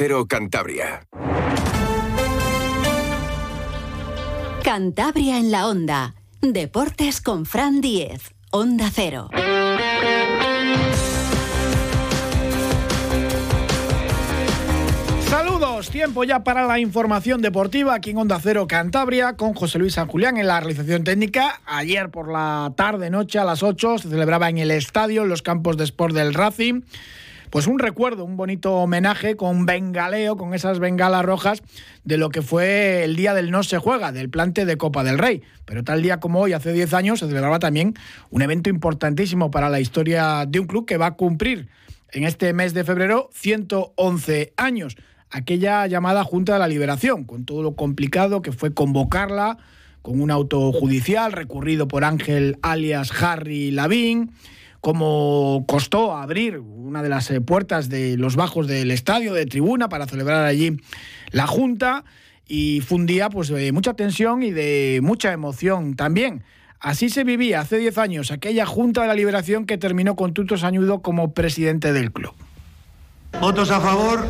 Cero Cantabria. Cantabria en la onda. Deportes con Fran Diez. Onda Cero. Saludos, tiempo ya para la información deportiva aquí en Onda Cero Cantabria con José Luis San Julián en la realización técnica. Ayer por la tarde, noche a las 8 se celebraba en el estadio, en los campos de sport del Racing pues un recuerdo, un bonito homenaje con bengaleo, con esas bengalas rojas de lo que fue el día del no se juega, del plante de Copa del Rey. Pero tal día como hoy, hace 10 años, se celebraba también un evento importantísimo para la historia de un club que va a cumplir en este mes de febrero 111 años. Aquella llamada Junta de la Liberación, con todo lo complicado que fue convocarla, con un auto judicial recurrido por Ángel alias Harry Lavín como costó abrir una de las eh, puertas de los bajos del estadio de tribuna para celebrar allí la Junta y fue un día pues, de mucha tensión y de mucha emoción también. Así se vivía hace 10 años aquella Junta de la Liberación que terminó con Tuto Sañudo como presidente del club. ¿Votos a favor?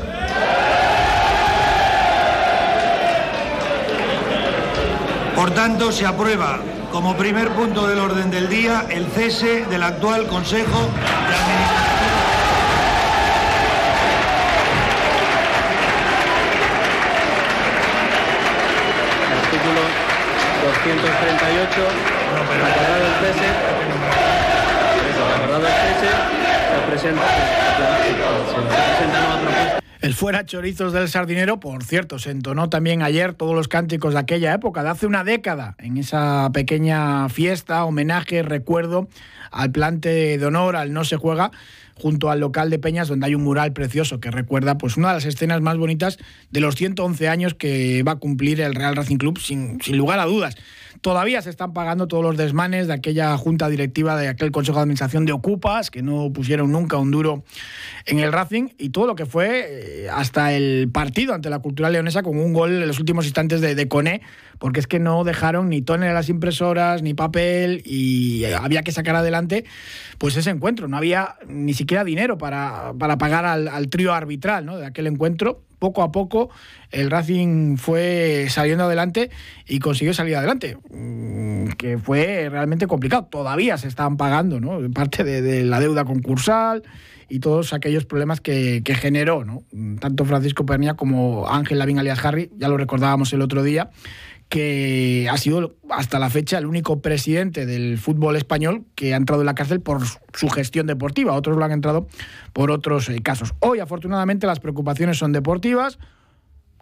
Por tanto, se aprueba como primer punto del orden del día el cese del actual Consejo de Administración. Artículo 238, acordado el cese, acordado el cese, se presenta, se presenta nueva propuesta. El fuera chorizos del sardinero, por cierto, se entonó también ayer todos los cánticos de aquella época, de hace una década, en esa pequeña fiesta, homenaje, recuerdo al plante de honor, al no se juega, junto al local de Peñas, donde hay un mural precioso que recuerda pues, una de las escenas más bonitas de los 111 años que va a cumplir el Real Racing Club, sin, sin lugar a dudas. Todavía se están pagando todos los desmanes de aquella junta directiva, de aquel Consejo de Administración de Ocupas, que no pusieron nunca un duro en el Racing, y todo lo que fue eh, hasta el partido ante la Cultural Leonesa con un gol en los últimos instantes de, Coné, porque es que no dejaron ni tóner a las impresoras, ni papel, y había que sacar adelante pues ese encuentro. No había ni siquiera dinero para, para pagar al, trío arbitral de aquel encuentro poco a poco el Racing fue saliendo adelante y consiguió salir adelante, mm, que fue realmente complicado. Todavía se estaban pagando, ¿no? Parte de, de la deuda concursal y todos aquellos problemas que, que generó, ¿no? Tanto Francisco Pernia como Ángel Lavín alias Harry, ya lo recordábamos el otro día, que ha sido hasta la fecha el único presidente del fútbol español que ha entrado en la cárcel por su gestión deportiva. Otros lo han entrado por otros eh, casos. Hoy, afortunadamente, las preocupaciones son deportivas,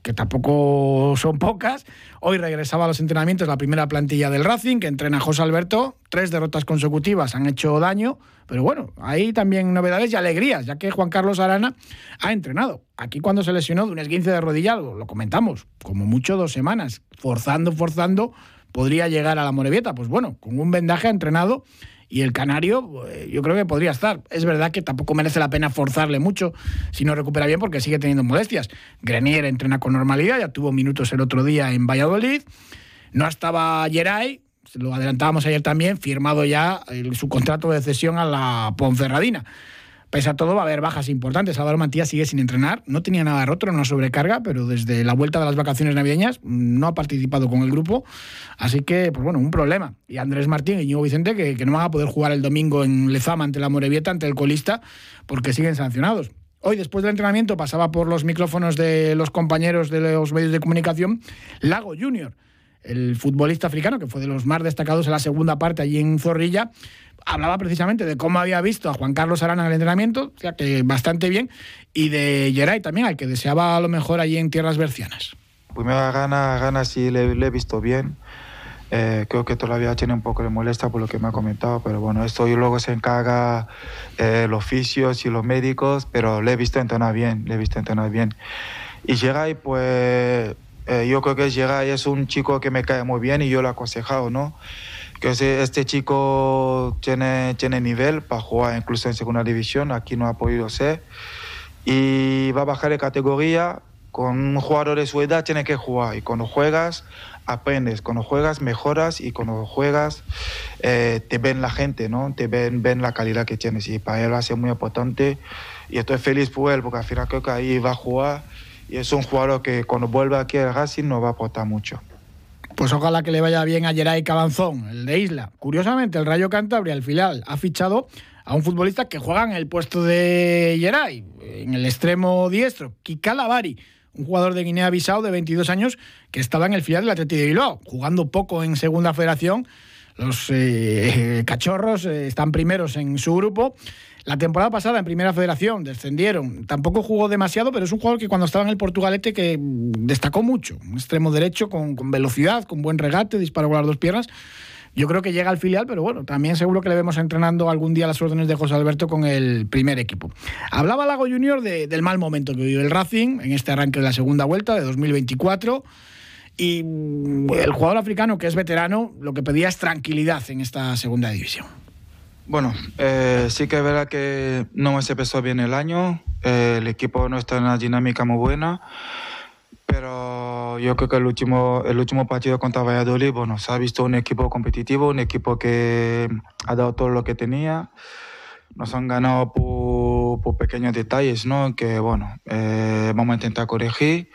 que tampoco son pocas. Hoy regresaba a los entrenamientos la primera plantilla del Racing, que entrena José Alberto. Tres derrotas consecutivas han hecho daño, pero bueno, hay también novedades y alegrías, ya que Juan Carlos Arana ha entrenado. Aquí cuando se lesionó de un esguince de rodilla, lo, comentamos, como mucho dos semanas, forzando, forzando, podría llegar a la Morevieta. Pues bueno, con un vendaje ha entrenado y el Canario eh, yo creo que podría estar. Es verdad que tampoco merece la pena forzarle mucho si no recupera bien porque sigue teniendo molestias. Grenier entrena con normalidad, ya tuvo minutos el otro día en Valladolid. No estaba Geray, lo adelantábamos ayer también, firmado ya su contrato de cesión a la Ponferradina. Pese a todo, va a haber bajas importantes. Álvaro Mantilla sigue sin entrenar. No tenía nada roto, no sobrecarga, pero desde la vuelta de las vacaciones navideñas no ha participado con el grupo. Así que, pues bueno, un problema. Y Andrés Martín y Ñigo Vicente, que, que no van a poder jugar el domingo en Lezama ante la Morevieta, ante el colista, porque siguen sancionados. Hoy, después del entrenamiento, pasaba por los micrófonos de los compañeros de los medios de comunicación Lago Junior, el futbolista africano, que fue de los más destacados en la segunda parte allí en Zorrilla, hablaba precisamente de cómo había visto a Juan Carlos Arana en el entrenamiento, o sea que bastante bien, y de Geray también, al que deseaba a lo mejor allí en tierras bercianas. Primera gana, gana sí le, le he visto bien. Eh, creo que todavía tiene un poco de molestia por lo que me ha comentado, pero bueno, esto luego se encarga eh, los oficios y los médicos, pero le he visto entrenar bien, le he visto entrenar bien. Y Geray, pues eh, yo creo que Geray es un chico que me cae muy bien y yo lo he aconsejado, ¿no? Que este chico tiene, tiene nivel para jugar incluso en segunda división, aquí no ha podido ser, y va a bajar de categoría, con un jugador de su edad tiene que jugar, y cuando juegas aprendes, cuando juegas mejoras, y cuando juegas eh, te ven la gente, ¿no? te ven, ven la calidad que tienes, y para él va a ser muy importante, y estoy feliz por él, porque al final creo que ahí va a jugar, y es un jugador que cuando vuelva aquí al Racing nos va a aportar mucho. Pues ojalá que le vaya bien a Geray Cabanzón, el de Isla. Curiosamente, el Rayo Cantabria, al final, ha fichado a un futbolista que juega en el puesto de Geray, en el extremo diestro, Kika Lavari, un jugador de Guinea-Bissau de 22 años que estaba en el filial del Atlético de Bilbao, jugando poco en Segunda Federación. Los eh, cachorros eh, están primeros en su grupo la temporada pasada en Primera Federación descendieron. Tampoco jugó demasiado, pero es un jugador que cuando estaba en el Portugalete que destacó mucho. Un extremo derecho con, velocidad, con buen regate, disparo con las dos piernas. Yo creo que llega al filial, pero bueno, también seguro que le vemos entrenando algún día las órdenes de José Alberto con el primer equipo. Hablaba Lago Junior del mal momento que vive el Racing en este arranque de la segunda vuelta de 2024. Y el jugador africano, que es veterano, lo que pedía es tranquilidad en esta segunda división. Bueno, eh, sí que es verdad que no se empezó bien el año, eh, el equipo no está en una dinámica muy buena, pero yo creo que el último, el último partido contra Valladolid, bueno, se ha visto un equipo competitivo, un equipo que ha dado todo lo que tenía, nos han ganado por, pequeños detalles, ¿no? Que bueno, eh, vamos a intentar corregir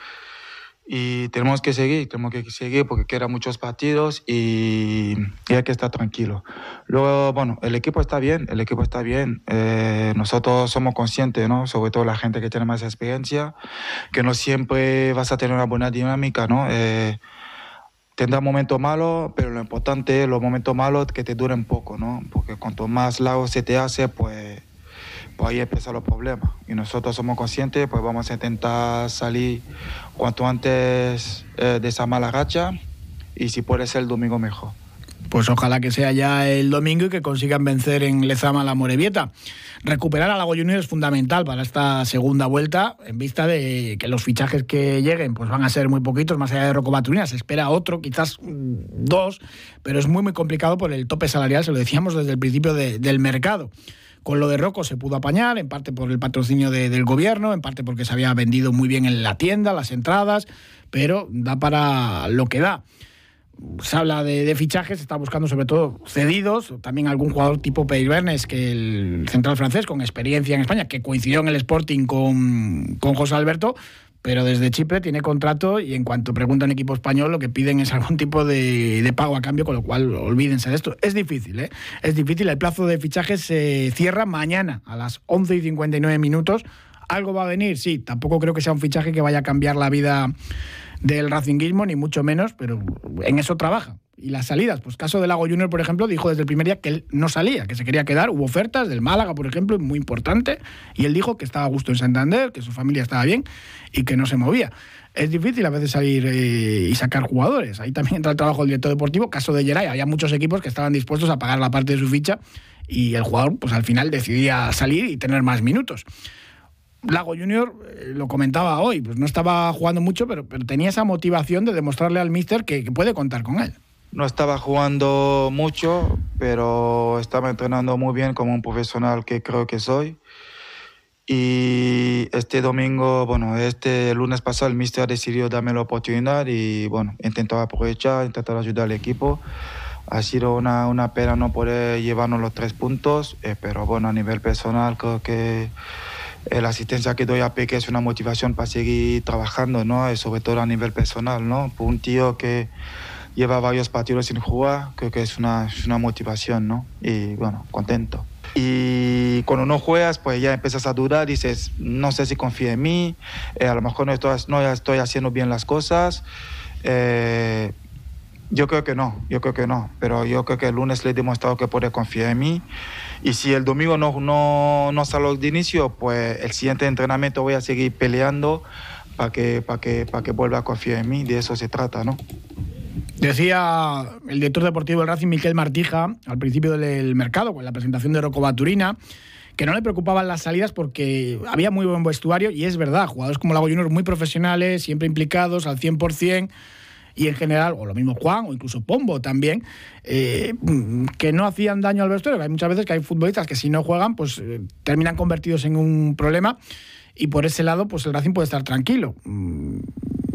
y tenemos que seguir, tenemos que seguir porque quedan muchos partidos y, hay que estar tranquilo. Luego, bueno, el equipo está bien, el equipo está bien. Eh, nosotros somos conscientes, ¿no? Sobre todo la gente que tiene más experiencia, que no siempre vas a tener una buena dinámica, ¿no? Eh, momentos malos, pero lo importante es los momentos malos que te duren poco, ¿no? Porque cuanto más largo se te hace, pues pues ahí empiezan los problemas. Y nosotros somos conscientes, pues vamos a intentar salir cuanto antes eh, de esa mala racha y si puede ser el domingo mejor. Pues ojalá que sea ya el domingo y que consigan vencer en Lezama la Morevieta. Recuperar a Lago Junior es fundamental para esta segunda vuelta, en vista de que los fichajes que lleguen pues van a ser muy poquitos, más allá de Rocco. Se espera otro, quizás mm, dos, pero es muy, muy complicado por el tope salarial, se lo decíamos desde el principio del mercado. Con lo de Rocco se pudo apañar, en parte por el patrocinio del gobierno, en parte porque se había vendido muy bien en la tienda, las entradas, pero da para lo que da. Se habla de, fichajes, se está buscando sobre todo cedidos, también algún jugador tipo Bernes, que el central francés con experiencia en España, que coincidió en el Sporting con, con José Alberto, pero desde Chipre tiene contrato y en cuanto pregunta un equipo español lo que piden es algún tipo de, pago a cambio, con lo cual olvídense de esto. Es difícil, ¿eh? Es difícil. El plazo de fichajes se cierra mañana a las 11 y 59 minutos. ¿Algo va a venir? Sí, tampoco creo que sea un fichaje que vaya a cambiar la vida del racinguismo, ni mucho menos, pero en eso trabaja y las salidas. Pues caso de Lago Junior, por ejemplo, dijo desde el primer día que él no salía, que se quería quedar. Hubo ofertas del Málaga, por ejemplo, muy importante, y él dijo que estaba a gusto en Santander, que su familia estaba bien y que no se movía. Es difícil a veces salir eh, y sacar jugadores. Ahí también entra el trabajo del director deportivo. Caso de Geray, había muchos equipos que estaban dispuestos a pagar la parte de su ficha y el jugador, pues al final decidía salir y tener más minutos. Lago Junior, eh, lo comentaba hoy, pues no estaba jugando mucho, pero, pero tenía esa motivación de demostrarle al míster que puede contar con él. No estaba jugando mucho, pero estaba entrenando muy bien como un profesional que creo que soy. Y este domingo, bueno, este lunes pasado el míster decidió darme la oportunidad y bueno, intentó aprovechar, intentar ayudar al equipo. Ha sido una, una pena no poder llevarnos los tres puntos, eh, pero bueno, a nivel personal creo que eh, la asistencia que doy a Peque es una motivación para seguir trabajando, ¿no? Y sobre todo a nivel personal, ¿no? Por un tío que lleva varios partidos sin jugar, creo que es una, una motivación, ¿no? Y bueno, contento. Y cuando no juegas, pues ya empiezas a dudar, dices, no sé si confía en mí, eh, a lo mejor no estoy, no estoy haciendo bien las cosas. Eh, yo creo que no, yo creo que no, pero yo creo que el lunes le he demostrado que puede confiar en mí. Y si el domingo no, no, no salgo de inicio, pues el siguiente entrenamiento voy a seguir peleando para que, para que, para que vuelva a confiar en mí, de eso se trata, ¿no? Decía el director deportivo del Racing, Miquel Martija, al principio del mercado, con la presentación de Rocco Baturina, que no le preocupaban las salidas porque había muy buen vestuario y es verdad, jugadores como Lago Junior muy profesionales, siempre implicados al 100% y en general, o lo mismo Juan o incluso Pombo también, eh, que no hacían daño al vestuario. Hay muchas veces que hay futbolistas que si no juegan, pues eh, terminan convertidos en un problema y por ese lado, pues el Racing puede estar tranquilo.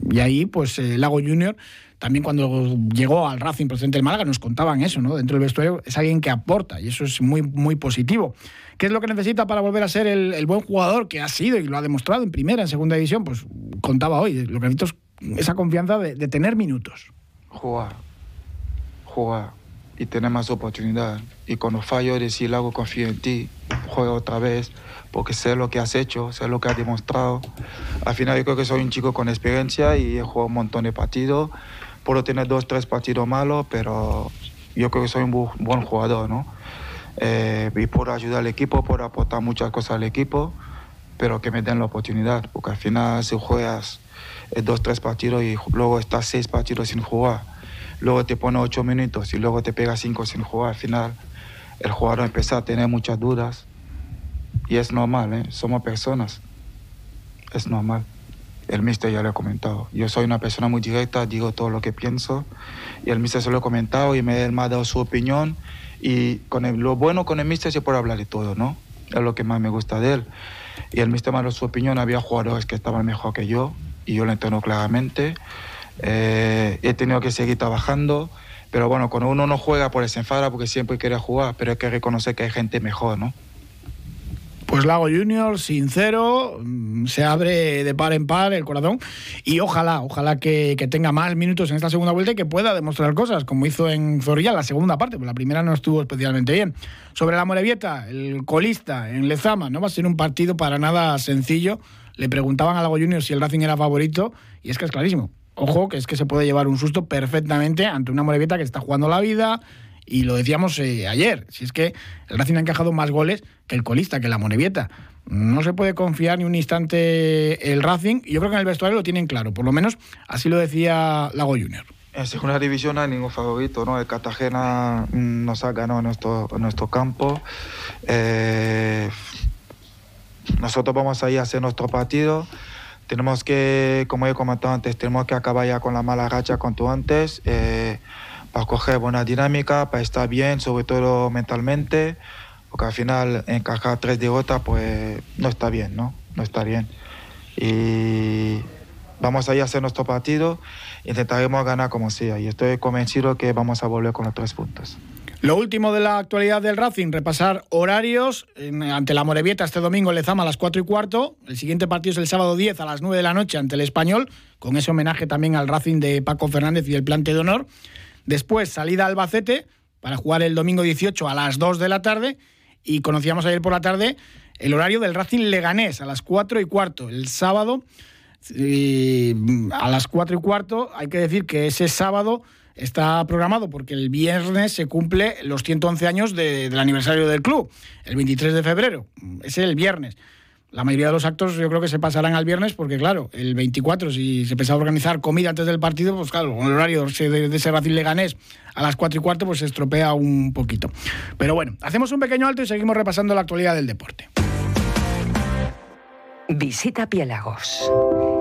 y ahí, pues, Lago Junior también cuando llegó al Racing Presidente del Málaga nos contaban eso, ¿no? Dentro del vestuario es alguien que aporta y eso es muy, muy positivo. ¿Qué es lo que necesita para volver a ser el, buen jugador que ha sido y lo ha demostrado en primera, en segunda división? Pues contaba hoy, lo que necesita es esa confianza de, tener minutos. Jugar, jugar y tener más oportunidad. Y cuando fallo decir, hago confío en ti, juega otra vez, porque sé lo que has hecho, sé lo que has demostrado. Al final yo creo que soy un chico con experiencia y he jugado un montón de partidos puedo tener dos, tres partidos malos, pero yo creo que soy un buen jugador, ¿no? Eh, y puedo ayudar al equipo, puedo aportar muchas cosas al equipo, pero que me den la oportunidad, porque al final si juegas eh, dos, tres partidos y luego estás seis partidos sin jugar, luego te pone ocho minutos y luego te pega cinco sin jugar, al final el jugador empieza a tener muchas dudas y es normal, ¿eh? somos personas, es normal el mister ya lo ha comentado. Yo soy una persona muy directa, digo todo lo que pienso y el mister se lo ha comentado y me, ha dado su opinión y con lo bueno con el mister se puede hablar de todo, ¿no? Es lo que más me gusta de él. Y el mister me ha dado su opinión, había jugadores que estaban mejor que yo y yo lo entiendo claramente. Eh, he tenido que seguir trabajando, pero bueno, cuando uno no juega por se enfada porque siempre quiere jugar, pero hay que reconocer que hay gente mejor, ¿no? Pues Lago Junior, sincero, se abre de par en par el corazón y ojalá, ojalá que, tenga más minutos en esta segunda vuelta y que pueda demostrar cosas, como hizo en Zorrilla la segunda parte, pues la primera no estuvo especialmente bien. Sobre la Morevieta, el colista en Lezama, no va a ser un partido para nada sencillo. Le preguntaban a Lago Junior si el Racing era favorito y es que es clarísimo. Ojo, que es que se puede llevar un susto perfectamente ante una Morevieta que está jugando la vida, y lo decíamos eh, ayer, si es que el Racing ha encajado más goles que el colista, que la Monevieta. No se puede confiar ni un instante el Racing, yo creo que en el vestuario lo tienen claro, por lo menos así lo decía Lago Junior. En segunda división no hay ningún favorito, ¿no? El Cartagena mm, nos ha ganado nuestro, nuestro campo. Eh, nosotros vamos a ir a hacer nuestro partido. Tenemos que, como he comentado antes, tenemos que acabar ya con la mala racha cuanto antes. Eh, para coger buena dinámica, para estar bien, sobre todo mentalmente, porque al final encajar tres derrotas pues no está bien, ¿no? No está bien. Y vamos a ir a hacer nuestro partido, intentaremos ganar como sea y estoy convencido que vamos a volver con los tres puntos. Lo último de la actualidad del Racing, repasar horarios. ante la Morevieta este domingo le Lezama a las 4 y cuarto. El siguiente partido es el sábado 10 a las 9 de la noche ante el Español, con ese homenaje también al Racing de Paco Fernández y el plante de honor. Después, salida a Albacete para jugar el domingo 18 a las 2 de la tarde. Y conocíamos ayer por la tarde el horario del Racing Leganés a las 4 y cuarto. El sábado a las 4 y cuarto. Hay que decir que ese sábado está programado porque el viernes se cumple los 111 años del aniversario del club, el 23 de febrero. Es el viernes. La mayoría de los actos yo creo que se pasarán al viernes porque, claro, el 24, si se pensaba organizar comida antes del partido, pues claro, con el horario de, ese Racing Leganés a las 4 y cuarto, pues se estropea un poquito. Pero bueno, hacemos un pequeño alto y seguimos repasando la actualidad del deporte. Visita Piélagos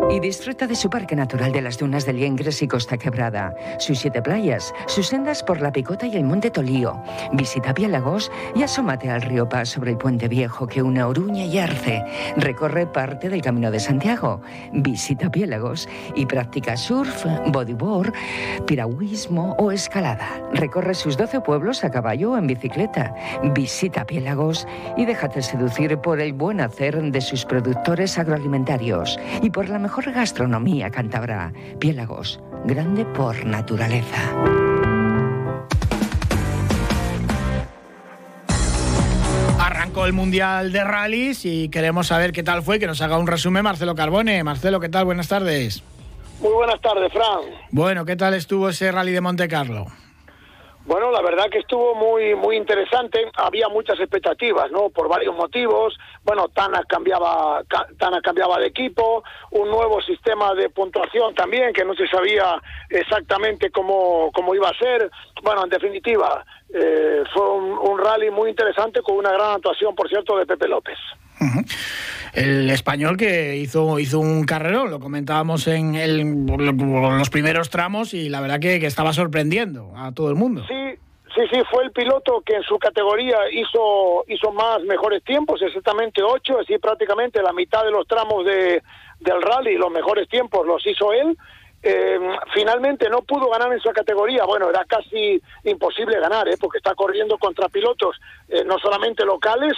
y disfruta de su parque natural de las dunas de Liengres y Costa Quebrada, sus siete playas, sus sendas por la Picota y el Monte Tolío. Visita Piélagos y asómate al río Paz sobre el puente viejo que une Oruña y Arce. Recorre parte del Camino de Santiago. Visita Piélagos y practica surf, bodyboard, piragüismo o escalada. Recorre sus 12 pueblos a caballo o en bicicleta. Visita Piélagos y déjate seducir por el buen hacer de sus productores agroalimentarios y por la mejor mejor gastronomía cántabra. Piélagos, grande por naturaleza. Arrancó el Mundial de Rallys y queremos saber qué tal fue, que nos haga un resumen Marcelo Carbone. Marcelo, ¿qué tal? Buenas tardes. Muy buenas tardes, Fran. Bueno, ¿qué tal estuvo ese rally de Monte Carlo? Bueno, la verdad que estuvo muy muy interesante. Había muchas expectativas, ¿no? Por varios motivos. Bueno, Tana cambiaba Tana cambiaba de equipo, un nuevo sistema de puntuación también que no se sabía exactamente cómo cómo iba a ser. Bueno, en definitiva, eh, fue un, rally muy interesante con una gran actuación, por cierto, de Pepe López. El español que hizo, hizo un carrerón, lo comentábamos en, el, los primeros tramos y la verdad que, estaba sorprendiendo a todo el mundo. Sí, Sí, sí, fue el piloto que en su categoría hizo hizo más mejores tiempos, exactamente ocho, así prácticamente la mitad de los tramos de, del rally, los mejores tiempos los hizo él. Eh, finalmente no pudo ganar en su categoría. Bueno, era casi imposible ganar, ¿eh? porque está corriendo contra pilotos eh, no solamente locales,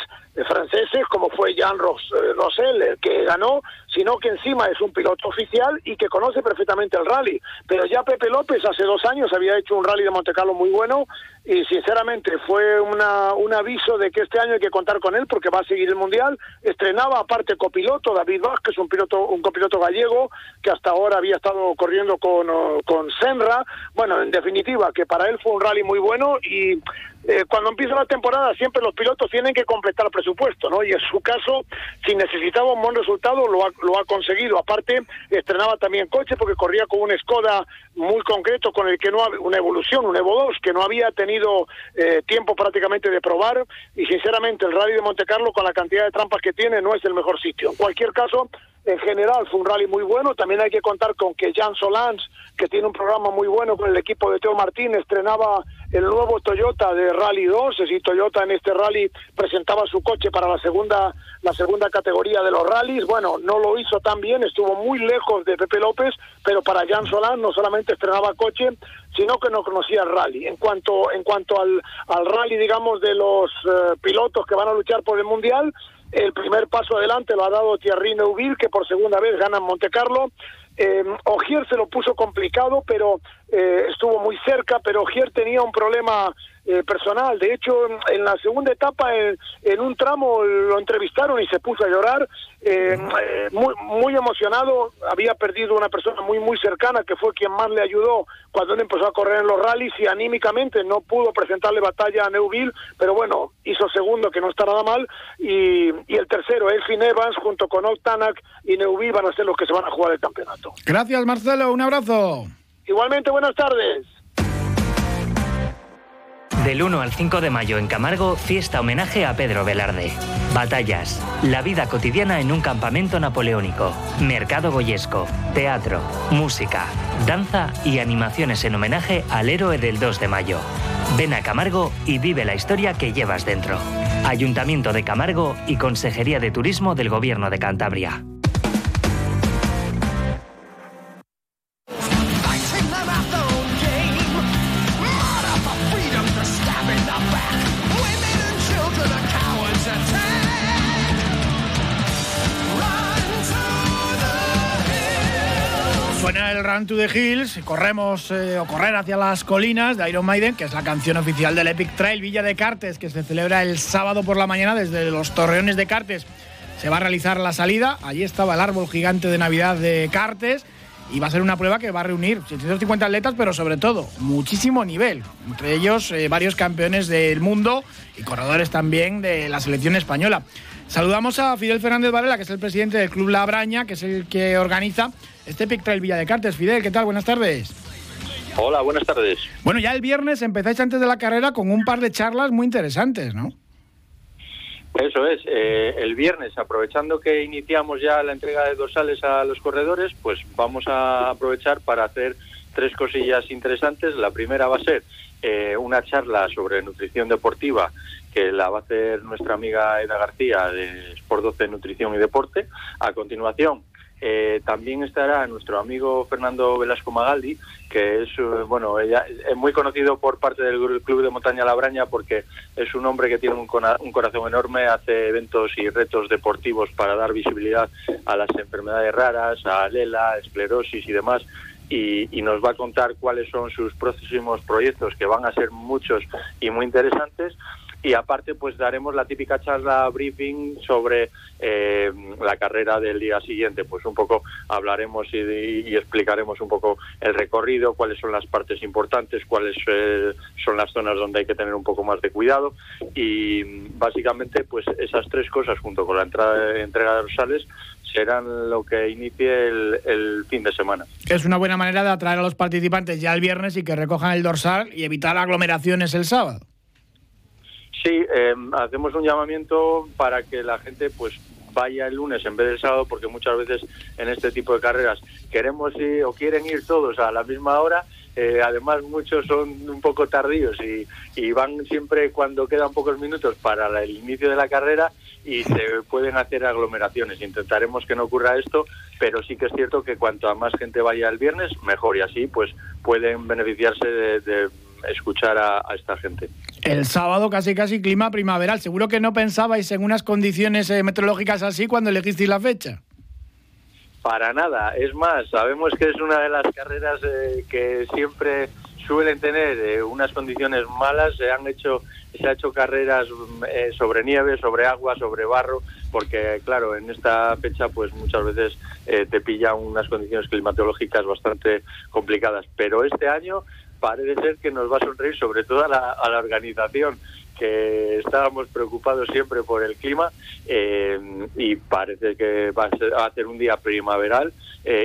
franceses, como fue Jean Ros Rossell, el que ganó, sino que encima es un piloto oficial y que conoce perfectamente el rally. Pero ya Pepe López hace dos años había hecho un rally de Monte Carlo muy bueno y sinceramente fue una, un aviso de que este año hay que contar con él porque va a seguir el Mundial. Estrenaba aparte copiloto David Vázquez, un piloto, un copiloto gallego que hasta ahora había estado corriendo con, con Senra. Bueno, en definitiva, que para él fue un rally muy bueno y eh, cuando empieza la temporada siempre los pilotos tienen que completar presupuesto, ¿no? Y en su caso, si necesitaba un buen resultado, lo ha, lo ha conseguido. Aparte, estrenaba también coche porque corría con un Skoda muy concreto con el que no había una evolución, un Evo 2, que no había tenido eh, tiempo prácticamente de probar y sinceramente el rally de Monte Carlo con la cantidad de trampas que tiene no es el mejor sitio. En cualquier caso, en general fue un rally muy bueno. También hay que contar con que Jan Solans, que tiene un programa muy bueno con el equipo de Teo Martín, estrenaba el nuevo Toyota de Rally 2. Es decir, Toyota en este rally presentaba su coche para la segunda, la segunda categoría de los rallies. Bueno, no lo hizo tan bien, estuvo muy lejos de Pepe López, pero para Jan Solans no solamente estrenaba coche, sino que no conocía el rally. En cuanto, en cuanto al, al rally, digamos, de los eh, pilotos que van a luchar por el Mundial, el primer paso adelante lo ha dado Thierry Neuville, que por segunda vez gana en Monte Carlo. Eh, Ogier se lo puso complicado, pero eh, estuvo muy cerca, pero Ogier tenía un problema eh, personal. De hecho, en la segunda etapa, en, en, un tramo lo entrevistaron y se puso a llorar, eh, eh, muy, muy emocionado. Había perdido una persona muy, muy cercana que fue quien más le ayudó cuando él empezó a correr en los rallies y anímicamente no pudo presentarle batalla a Neuville, pero bueno, hizo segundo, que no está nada mal, y, y el tercero, Elfin Evans, junto con Tanak y Neuville van a ser los que se van a jugar el campeonato. Gracias, Marcelo. Un abrazo. Igualmente, buenas tardes. Del 1 al 5 de mayo en Camargo, fiesta homenaje a Pedro Velarde. Batallas, la vida cotidiana en un campamento napoleónico, mercado goyesco, teatro, música, danza y animaciones en homenaje al héroe del 2 de mayo. Ven a Camargo y vive la historia que llevas dentro. Ayuntamiento de Camargo y Consejería de Turismo del Gobierno de Cantabria. Run to the Hills, corremos eh, o correr hacia las colinas de Iron Maiden, que es la canción oficial del Epic Trail Villa de Cartes, que se celebra el sábado por la mañana desde los Torreones de Cartes. Se va a realizar la salida, allí estaba el árbol gigante de Navidad de Cartes y va a ser una prueba que va a reunir 750 atletas, pero sobre todo muchísimo nivel, entre ellos eh, varios campeones del mundo y corredores también de la selección española. Saludamos a Fidel Fernández Varela, que es el presidente del Club La Braña, que es el que organiza Epic Trail Villa de Cartes. Fidel, ¿qué tal? Buenas tardes. Hola, buenas tardes. Bueno, ya el viernes empezáis antes de la carrera con un par de charlas muy interesantes, ¿no? Eso es, eh, el viernes, aprovechando que iniciamos ya la entrega de dorsales a los corredores, pues vamos a aprovechar para hacer tres cosillas interesantes. La primera va a ser eh, una charla sobre nutrición deportiva que la va a hacer nuestra amiga Eda García de Sport 12 Nutrición y Deporte. A continuación, eh, también estará nuestro amigo Fernando Velasco Magaldi, que es eh, bueno, ella es muy conocido por parte del Club de Montaña Labraña porque es un hombre que tiene un, corazón enorme, hace eventos y retos deportivos para dar visibilidad a las enfermedades raras, a Lela, esclerosis y demás. Y, nos va a contar cuáles son sus próximos proyectos, que van a ser muchos y muy interesantes y aparte pues daremos la típica charla briefing sobre eh, la carrera del día siguiente pues un poco hablaremos y, y, explicaremos un poco el recorrido cuáles son las partes importantes cuáles eh, son las zonas donde hay que tener un poco más de cuidado y básicamente pues esas tres cosas junto con la entrada, entrega de dorsales serán lo que inicie el, el, fin de semana. Es una buena manera de atraer a los participantes ya el viernes y que recojan el dorsal y evitar aglomeraciones el sábado. Sí, eh, hacemos un llamamiento para que la gente pues vaya el lunes en vez del sábado, porque muchas veces en este tipo de carreras queremos ir o quieren ir todos a la misma hora eh, además muchos son un poco tardíos y, y, van siempre cuando quedan pocos minutos para el inicio de la carrera y se pueden hacer aglomeraciones. Intentaremos que no ocurra esto, pero sí que es cierto que cuanto a más gente vaya el viernes, mejor y así pues pueden beneficiarse de, escuchar a, esta gente. El sábado casi casi clima primaveral. Seguro que no pensabais en unas condiciones eh, meteorológicas así cuando elegisteis la fecha. Para nada. Es más, sabemos que es una de las carreras eh, que siempre suelen tener eh, unas condiciones malas. Se han hecho se ha hecho carreras eh, sobre nieve, sobre agua, sobre barro, porque claro, en esta fecha pues muchas veces eh, te pilla unas condiciones climatológicas bastante complicadas. Pero este año parece ser que nos va a sonreír sobre todo a la, organización que estábamos preocupados siempre por el clima eh, y parece que va a, ser, va a ser un día primaveral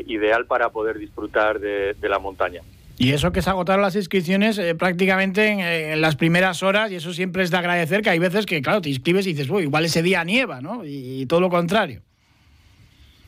ideal para poder disfrutar de, de la montaña. Y eso que se agotaron las inscripciones eh, prácticamente en, las primeras horas, y eso siempre es de agradecer, que hay veces que, claro, te inscribes y dices, uy, igual ese día nieva, ¿no? y todo lo contrario.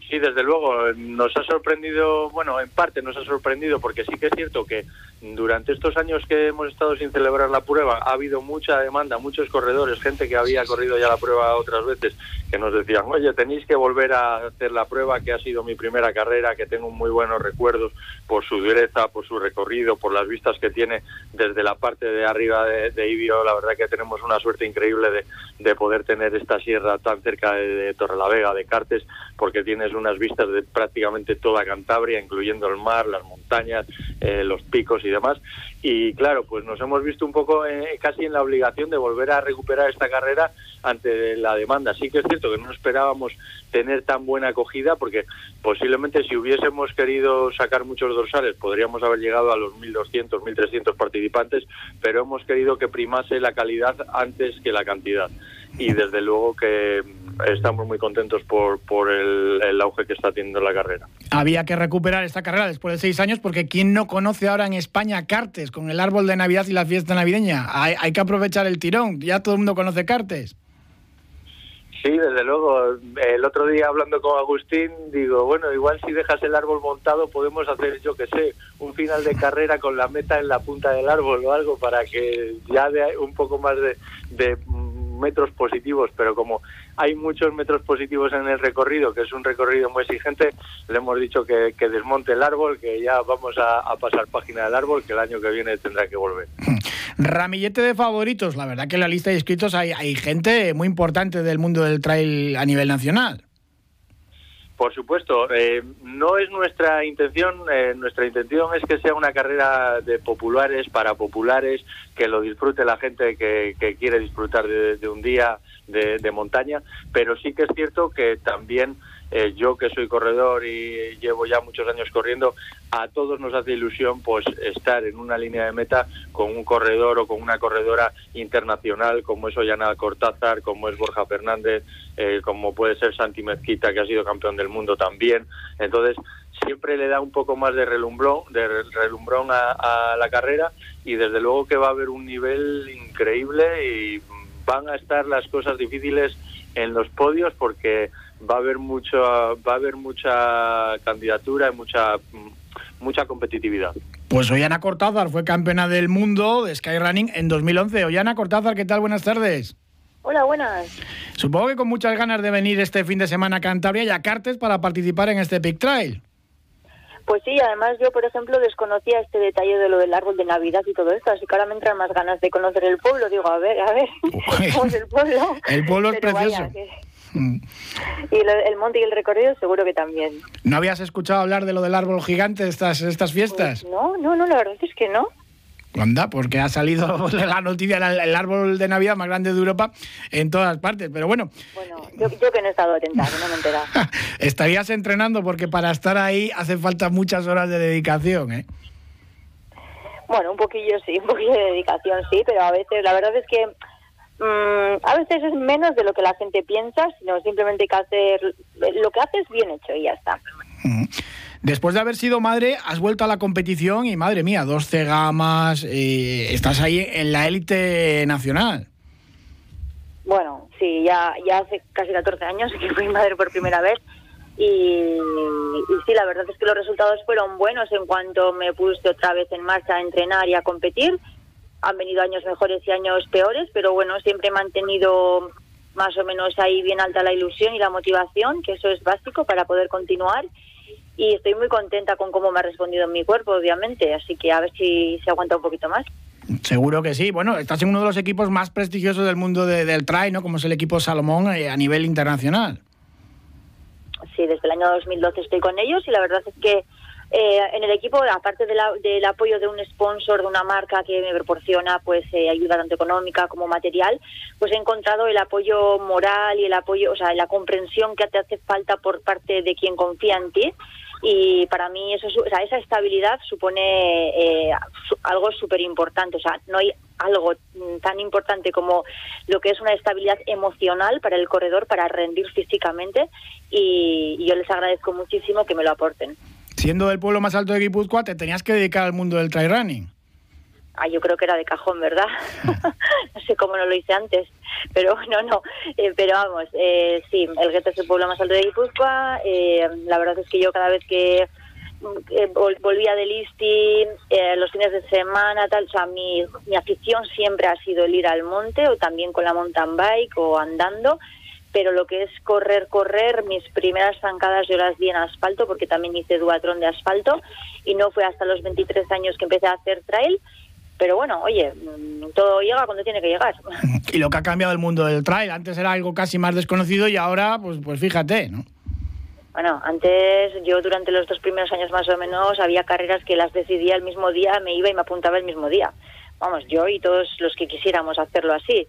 Sí, desde luego, nos ha sorprendido, bueno, en parte nos ha sorprendido porque sí que es cierto que durante estos años que hemos estado sin celebrar la prueba ha habido mucha demanda, muchos corredores, gente que había corrido ya la prueba otras veces, que nos decían, oye, tenéis que volver a hacer la prueba, que ha sido mi primera carrera, que tengo muy buenos recuerdos por su dureza, por su recorrido, por las vistas que tiene desde la parte de arriba de, de Ibio. La verdad que tenemos una suerte increíble de, de poder tener esta sierra tan cerca de, de Torrelavega, de Cartes, porque tienes unas vistas de prácticamente toda Cantabria, incluyendo el mar, las montañas, eh, los picos y demás. Y claro, pues nos hemos visto un poco eh, casi en la obligación de volver a recuperar esta carrera ante la demanda. Sí que es cierto que no esperábamos tener tan buena acogida porque posiblemente si hubiésemos querido sacar muchos dorsales podríamos haber llegado a los 1.200, 1.300 participantes, pero hemos querido que primase la calidad antes que la cantidad. Y desde luego que estamos muy contentos por, por el, el, auge que está teniendo la carrera. Había que recuperar esta carrera después de seis años porque ¿quién no conoce ahora en España Cartes con el árbol de Navidad y la fiesta navideña? Hay, hay que aprovechar el tirón, ya todo el mundo conoce Cartes. Sí, desde luego. El otro día hablando con Agustín, digo, bueno, igual si dejas el árbol montado podemos hacer, yo que sé, un final de carrera con la meta en la punta del árbol o algo para que ya dé un poco más de, de metros positivos, pero como hay muchos metros positivos en el recorrido, que es un recorrido muy exigente, le hemos dicho que, desmonte el árbol, que ya vamos a, pasar página del árbol, que el año que viene tendrá que volver. Ramillete de favoritos, la verdad que en la lista de inscritos hay gente muy importante del mundo del trail a nivel nacional. Por supuesto, eh, no es nuestra intención, eh, nuestra intención es que sea una carrera de populares para populares, que lo disfrute la gente que, que quiere disfrutar de, un día de, montaña, pero sí que es cierto que también eh, yo que soy corredor y llevo ya muchos años corriendo, a todos nos hace ilusión pues estar en una línea de meta con un corredor o con una corredora internacional como es Ollana Cortázar, como es Borja Fernández, eh, como puede ser Santi Mezquita que ha sido campeón del mundo también. Entonces siempre le da un poco más de relumbrón, de relumbrón a, a la carrera y desde luego que va a haber un nivel increíble y van a estar las cosas difíciles en los podios porque va a haber mucho va a haber mucha candidatura y mucha mucha competitividad. Pues Ollana Cortázar fue campeona del mundo de Skyrunning en 2011. Ollana Cortázar, ¿qué tal? Buenas tardes. Hola, buenas. Supongo que con muchas ganas de venir este fin de semana a Cantabria y a Cartes para participar en este Big Trail. Pues sí, además yo, por ejemplo, desconocía este detalle de lo del árbol de Navidad y todo esto, así que ahora me entran más ganas de conocer el pueblo. Digo, a ver, a ver, ¿cómo es el pueblo? El pueblo es Pero precioso. Vaya, que... Y el, el, monte y el recorrido seguro que también. ¿No habías escuchado hablar de lo del árbol gigante estas, estas fiestas? Pues no, no, no, la verdad es que no. Anda, porque ha salido la noticia el árbol de Navidad más grande de Europa en todas partes. Pero bueno. Bueno, yo, yo que no he estado atenta, que no me he enterado. Estarías entrenando porque para estar ahí hace falta muchas horas de dedicación, ¿eh? Bueno, un poquillo sí, un poquillo de dedicación sí, pero a veces la verdad es que mmm, a veces es menos de lo que la gente piensa, sino simplemente que hacer lo que haces bien hecho y ya está. Mm. Después de haber sido madre, has vuelto a la competición y madre mía, 12 gamas, eh, estás ahí en la élite nacional. Bueno, sí, ya, ya hace casi 14 años que fui madre por primera vez Y, y, sí, la verdad es que los resultados fueron buenos en cuanto me puse otra vez en marcha a entrenar y a competir. Han venido años mejores y años peores, pero bueno, siempre he mantenido más o menos ahí bien alta la ilusión y la motivación, que eso es básico para poder continuar. Y estoy muy contenta con cómo me ha respondido mi cuerpo, obviamente, así que a ver si se aguanta un poquito más. Seguro que sí. Bueno, estás en uno de los equipos más prestigiosos del mundo del trail, ¿no? Como es el equipo Salomón eh, a nivel internacional. Sí, desde el año 2012 estoy con ellos y la verdad es que eh, en el equipo, aparte del apoyo de un sponsor, de una marca que me proporciona pues eh, ayuda tanto económica como material, pues he encontrado el apoyo moral y el apoyo, o sea, la comprensión que te hace falta por parte de quien confía en ti. Y para mí eso o sea, esa estabilidad supone eh, algo súper importante o sea no hay algo tan importante como lo que es una estabilidad emocional para el corredor para rendir físicamente. Y, y yo les agradezco muchísimo que me lo aporten siendo del pueblo más alto de Guipúzcoa te tenías que dedicar al mundo del trail running Ah, yo creo que era de cajón, ¿verdad? no sé cómo no lo hice antes, pero no, no. Eh, pero vamos, eh, sí, el Gueto es el pueblo más alto de Guipúzcoa. Eh, la verdad es que yo cada vez que eh, volvía de listing, los fines de semana, tal, o sea, mi, mi afición siempre ha sido el ir al monte o también con la mountain bike o andando pero lo que es correr, correr, mis primeras zancadas yo las di en asfalto porque también hice duatrón de asfalto y no fue hasta los 23 años que empecé a hacer trail pero bueno, oye, mm, todo llega cuando tiene que llegar. Y lo que ha cambiado el mundo del trail, antes era algo casi más desconocido y ahora, pues, pues fíjate, ¿no? Bueno, antes yo durante los dos primeros años más o menos había carreras que las decidía el mismo día, me iba y me apuntaba el mismo día. Vamos, yo y todos los que quisiéramos hacerlo así.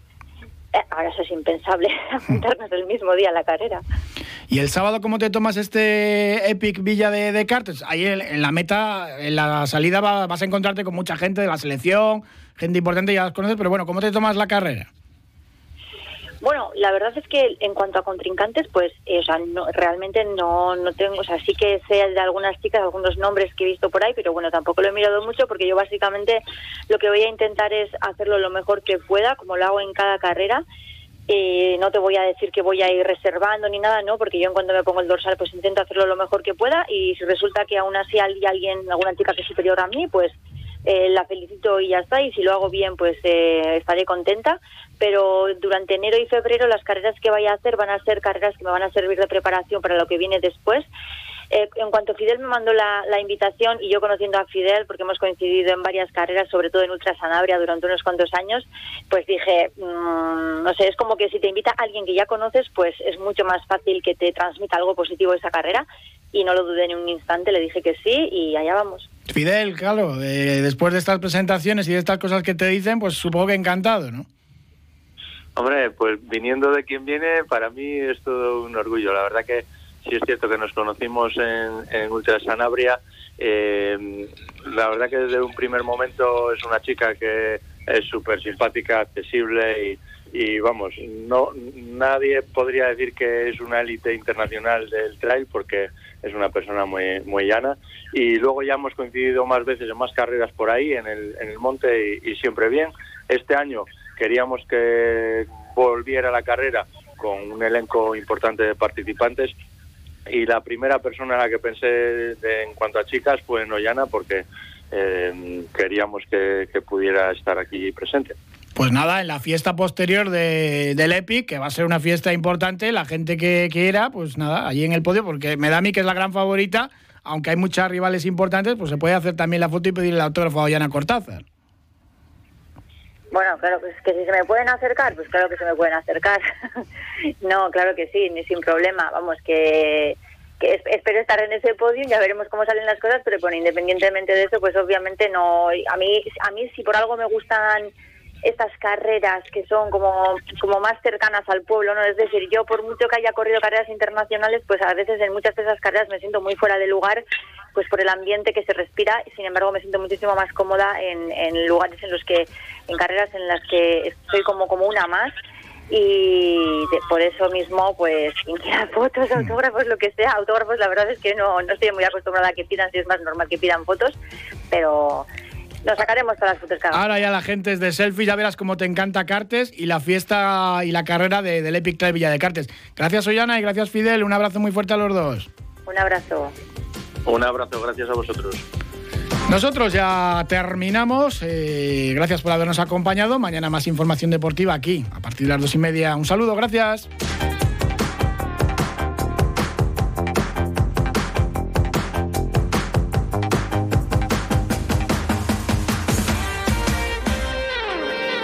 Ahora eso es impensable, apuntarnos el mismo día la carrera. ¿Y el sábado cómo te tomas este Epic Villa de, de Cartes? Ahí en, la meta, en la salida vas a encontrarte con mucha gente de la selección, gente importante, ya las conoces, pero bueno, ¿cómo te tomas la carrera? Bueno, la verdad es que en cuanto a contrincantes, pues, eh, o sea, no, realmente no, no tengo, o sea, sí que sé de algunas chicas, algunos nombres que he visto por ahí, pero bueno, tampoco lo he mirado mucho porque yo básicamente lo que voy a intentar es hacerlo lo mejor que pueda, como lo hago en cada carrera, eh, no te voy a decir que voy a ir reservando ni nada, no, porque yo en cuanto me pongo el dorsal pues intento hacerlo lo mejor que pueda y si resulta que aún así hay alguien, alguna chica que es superior a mí, pues eh, la felicito y ya está, y si lo hago bien pues eh, estaré contenta, pero durante enero y febrero las carreras que vaya a hacer van a ser carreras que me van a servir de preparación para lo que viene después eh, en cuanto Fidel me mandó la, invitación y yo conociendo a Fidel, porque hemos coincidido en varias carreras, sobre todo en Ultra Sanabria durante unos cuantos años, pues dije, mm, no sé, es como que si te invita alguien que ya conoces, pues es mucho más fácil que te transmita algo positivo esa carrera. Y no lo dudé ni un instante, le dije que sí y allá vamos. Fidel, claro, después de estas presentaciones y de estas cosas que te dicen, pues supongo que encantado, ¿no? Hombre, pues viniendo de quien viene, para mí es todo un orgullo. La verdad que sí es cierto que nos conocimos en, Ultra Sanabria. Eh, la verdad que desde un primer momento es una chica que es súper simpática, accesible y, vamos, no nadie podría decir que es una élite internacional del trail porque es una persona muy muy llana y luego ya hemos coincidido más veces en más carreras por ahí en el, en monte y, y siempre bien. Este año queríamos que volviera la carrera con un elenco importante de participantes y la primera persona en la que pensé en cuanto a chicas fue Noyana porque eh, queríamos que, pudiera estar aquí presente. Pues nada, en la fiesta posterior de, del EPIC, que va a ser una fiesta importante, la gente que quiera, pues nada, allí en el podio, porque me da a mí que es la gran favorita, aunque hay muchas rivales importantes, pues se puede hacer también la foto y pedirle el autógrafo a Ollana Cortázar. Bueno, claro, pues que si se me pueden acercar, pues claro que se me pueden acercar. no, claro que sí, ni sin problema. Vamos, que, que espero estar en ese podio, ya veremos cómo salen las cosas, pero bueno, independientemente de eso, pues obviamente no. A mí, a mí si por algo me gustan estas carreras que son como, como más cercanas al pueblo, ¿no? Es decir, yo por mucho que haya corrido carreras internacionales, pues a veces en muchas de esas carreras me siento muy fuera de lugar, pues por el ambiente que se respira, y sin embargo me siento muchísimo más cómoda en, en lugares en los que, en carreras en las que estoy como, como una más, y por eso mismo pues fotos, mm. autógrafos, lo que sea, autógrafos la verdad es que no, no estoy muy acostumbrada a que pidan, si es más normal que pidan fotos, pero Nos sacaremos todas las fotos que Ahora ya la gente es de selfie, ya verás cómo te encanta Cartes y la fiesta y la carrera de, del Epic Trail Villa de Cartes. Gracias Ollana y gracias Fidel, un abrazo muy fuerte a los dos. Un abrazo. Un abrazo, gracias a vosotros. Nosotros ya terminamos. eh, gracias por habernos acompañado. Mañana más información deportiva aquí, a partir de las dos y media. Un saludo, gracias.